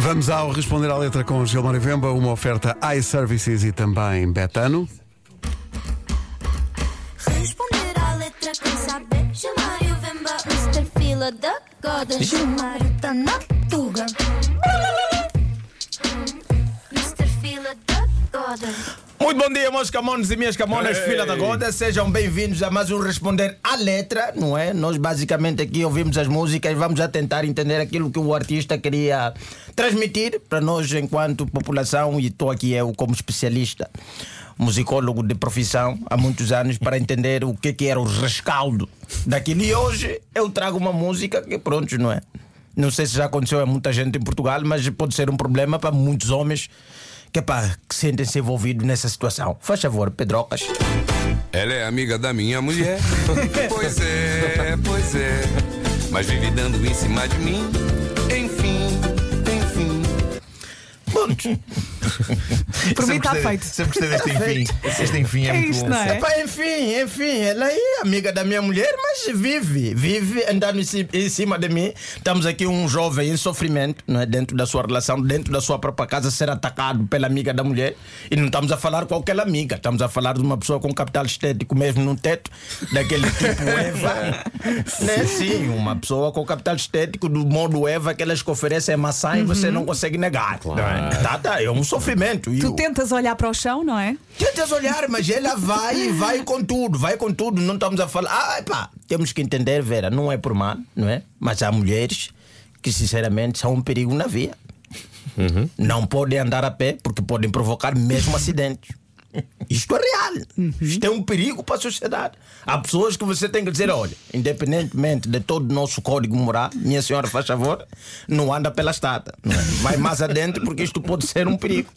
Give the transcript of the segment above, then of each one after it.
Vamos ao responder à letra com Gilmar Vemba, uma oferta iServices e também Betano. Responder à letra quem sabe Chamar o Vemba Mr. Fila da Goda Chamar tá na tuga Mr. Fila da Goda Muito bom dia, meus camões e minhas camonas, filha da goda. Sejam bem-vindos a mais um Responder à Letra, não é? Nós basicamente aqui ouvimos as músicas e vamos a tentar entender aquilo que o artista queria transmitir para nós enquanto população e estou aqui eu como especialista musicólogo de profissão há muitos anos para entender o que, que era o rescaldo daquilo. E hoje eu trago uma música que pronto, não é? Não sei se já aconteceu a muita gente em Portugal, mas pode ser um problema para muitos homens que, pá, que sentem-se envolvidos nessa situação. Faz favor, Pedrocas. Ela é amiga da minha mulher. pois é, pois é. Mas vive dando em cima de mim. Enfim, enfim. Por mim está feito. Sempre gostei deste enfim. Este enfim é, É muito isto, bom. não é? Epá, enfim, enfim, ela é amiga da minha mulher, mas vive, vive andando em ci- em cima de mim. Estamos aqui um jovem em sofrimento, não é? Dentro da sua relação, dentro da sua própria casa, ser atacado pela amiga da mulher. E não estamos a falar com aquela amiga, estamos a falar de uma pessoa com capital estético mesmo no teto, daquele tipo Eva. né? Sim, uma pessoa com capital estético do modo Eva, aquelas que oferecem maçã e você não consegue negar. não é? Tá, tá, é um sofrimento. Tu o- tentas olhar para o chão, não é? Tentas olhar, mas ela vai, vai com tudo, vai com tudo. Não estamos a falar. Ah, pá, temos que entender, Vera, não é por mal, não é? Mas há mulheres que, sinceramente, são um perigo na via. Não podem andar a pé porque podem provocar mesmo acidentes. Isto é real. Isto é um perigo para a sociedade. Há pessoas que você tem que dizer: olha, independentemente de todo o nosso código moral, minha senhora, faz favor, não anda pela estrada. é? Vai mais adentro porque isto pode ser um perigo.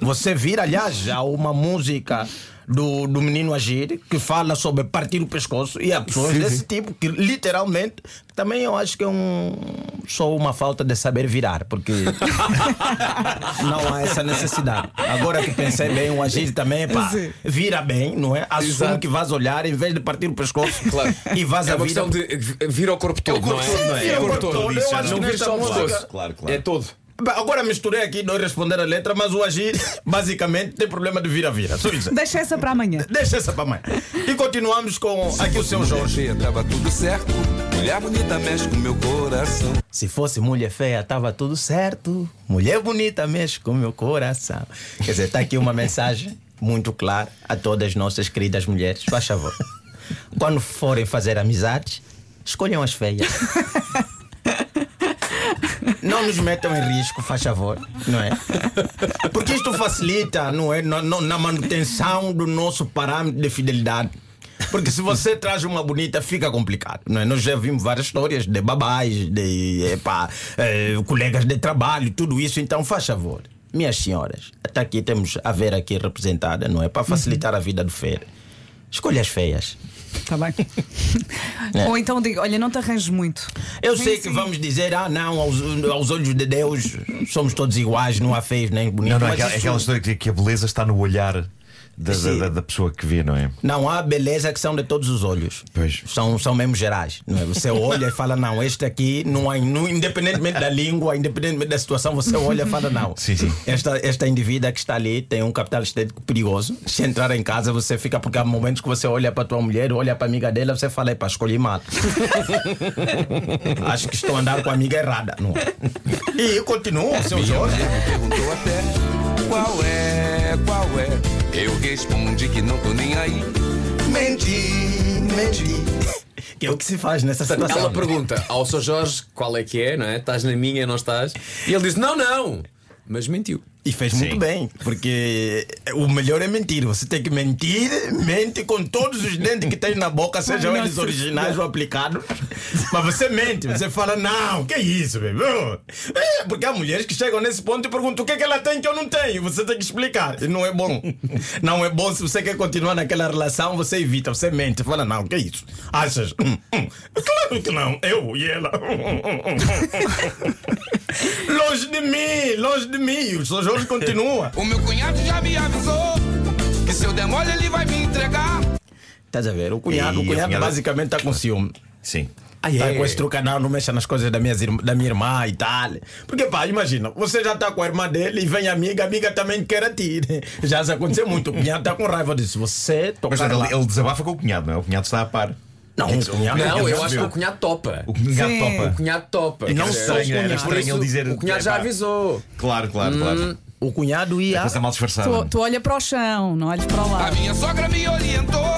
Você vira, aliás, há uma música do, do menino Agir que fala sobre partir o pescoço e há pessoas desse tipo que literalmente também eu acho que é um só uma falta de saber virar porque não há essa necessidade. Agora que pensei bem, o Agir também pá, Sim. vira bem, não é? Assume Exato. que vais olhar em vez de partir o pescoço Claro. e vais É a uma vida. questão de vir ao corpo todo, não é? todo, não é? É o corpo todo, Eu acho não. que nesta só o música- pescoço. Claro, claro. É todo. Agora misturei aqui dois responder a letra, mas o Agir basicamente tem problema de vira-vira. Só isso. Deixa essa para amanhã. Deixa essa para mãe. E continuamos com aqui o seu Jorge. Feia, tava tudo certo. Mulher bonita mexe com meu coração. Se fosse mulher feia, tava tudo certo. Mulher bonita mexe com meu coração. Quer dizer, está aqui uma mensagem muito clara a todas as nossas queridas mulheres. Faz favor. Quando forem fazer amizades, escolham as feias. Não nos metam em risco, faz favor, não é? Porque isto facilita, não é? Na, na- manutenção do nosso parâmetro de fidelidade. Porque se você traz uma bonita, fica complicado, não é? Nós já vimos várias histórias de babais, de epá, eh, colegas de trabalho, tudo isso. Então, faz favor, minhas senhoras, até aqui temos a Vera aqui representada, não é? Para facilitar a vida do Fer. Escolha as feias. Está bem? É. Ou então digo, olha, não te arranjes muito. Eu Sim, sei que sim. vamos dizer, ah, não, aos, aos olhos de Deus somos todos iguais, não há feios nem bonitos. Não, não, é aquela, isso- aquela história que, que a beleza está no olhar da, da, da pessoa que vê, não é? Não há beleza que são de todos os olhos. Pois. São, são mesmo gerais. Não é? Você olha e fala, não, este aqui, não há, não, independentemente da língua, independentemente da situação, você olha e fala, não. Sim, sim. Esta, esta indivídua que está ali tem um capital estético perigoso. Se entrar em casa, você fica, porque há momentos que você olha para a tua mulher, olha para a amiga dela, você fala, para escolhi mal. Acho que estou a andar com a amiga errada. Não é? E continua, seu Jorge. Me perguntou até Eu respondi que não tô nem aí. Menti, menti. Que é o que se faz nessa situação. Ela pergunta ao Sr. Jorge qual é que é, não é? Estás na minha, não estás? E ele diz: Não, não! Mas mentiu. E fez muito bem, porque o melhor é mentir. Você tem que mentir, mente com todos os dentes que tem na boca, sejam eles originais ou aplicados. Mas você mente, você fala, não, que isso, bebê? É, porque há mulheres que chegam nesse ponto e perguntam o que é que ela tem que eu não tenho. Você tem que explicar. E não é bom. Não é bom se você quer continuar naquela relação, você evita, você mente. Fala, não, que isso? Achas? Hum, hum. Claro que não, eu e ela. longe de mim. O Sr. Jorge continua. O meu cunhado já me avisou que se eu der mole ele vai me entregar. Estás a ver? O cunhado, E o cunhado basicamente está com ciúme. Sim. Ah, Tá com esse truque, não, não mexa nas coisas da minha, irmã, da minha irmã e tal. Porque, pá, imagina, você já tá com a irmã dele e vem a amiga, a amiga também quer a ti. Já se aconteceu muito. O cunhado tá com raiva disso. Você Mas tocar lá. ele, ele desabafa com o cunhado, não é? O cunhado está a par. Não, é o cunhado- Não, Ele eu acho que o cunhado topa. O cunhado Sim. topa. O cunhado topa. É que Não estranho, era estranho ele dizer. O cunhado já "Epá, avisou. Claro, claro, claro. O cunhado A ia. coisa mal disfarçada. Tu, tu olha para o chão, não olhes para o A minha sogra me orientou.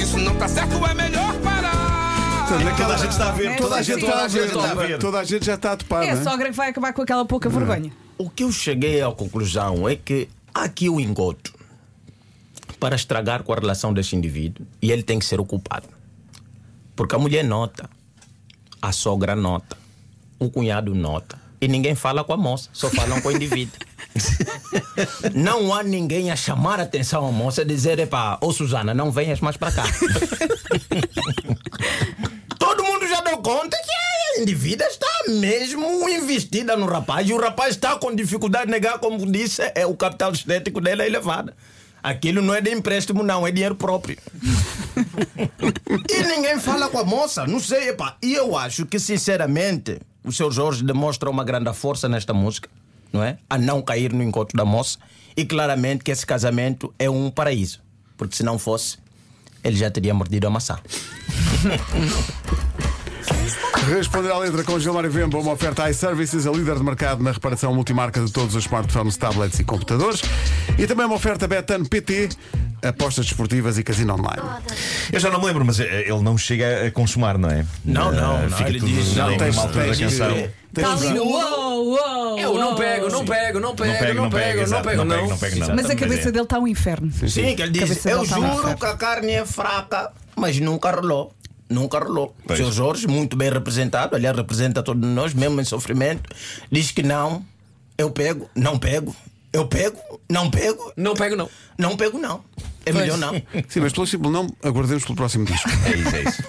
Isso não tá certo, é melhor parar. Toda naquela- a gente está a ver. É, Toda a gente está a ver. Toda a gente está a ver. Toda a gente já está a topar, É a é? sogra que vai acabar com aquela pouca vergonha. O que eu cheguei à conclusão é que há aqui o engodo para estragar com a relação deste indivíduo e ele tem que ser o culpado. Porque a mulher nota, a sogra nota, o cunhado nota. E ninguém fala com a moça, só falam com o indivíduo. Não há ninguém a chamar a atenção à moça e dizer: epá, ô Susana, não venhas mais para cá. Todo mundo já deu conta que a indivídua está mesmo investida no rapaz e o rapaz está com dificuldade de negar, como disse, é, o capital estético dele é elevado. Aquilo não é de empréstimo, não, é dinheiro próprio. E ninguém fala com a moça, não sei, epá. E eu acho que, sinceramente, o seu Jorge demonstra uma grande força nesta música, não é? A não cair no encontro da moça. E claramente que esse casamento é um paraíso. Porque se não fosse, ele já teria mordido a maçã. Responder à letra com Gilmário Vemba, uma oferta iServices, a líder de mercado na reparação multimarca de todos os smartphones, tablets e computadores. E também uma oferta Betano PT, apostas desportivas e casino online. Eu já não me lembro, mas eh, ele não chega a consumar, não é? Não, não, Eh, não, Fica ele tudo diz, não, tens- da tens tens- Está ali no uou, uou, Eu não pego, não pego, não pego, Não não pego, não pego, não. não pego, não. Mas a cabeça é. dele está um inferno. Sim, que ele diz: Eu tá juro que a carne é fraca, mas nunca rolou. Nunca rolou. O seu Jorge, muito bem representado, aliás, representa todos nós, mesmo em sofrimento, diz que não, eu pego, não pego, eu pego, não pego, Não pego, não. não pego, não. É melhor não. Sim, mas pelo simples não, aguardemos pelo próximo disco. É isso, é isso.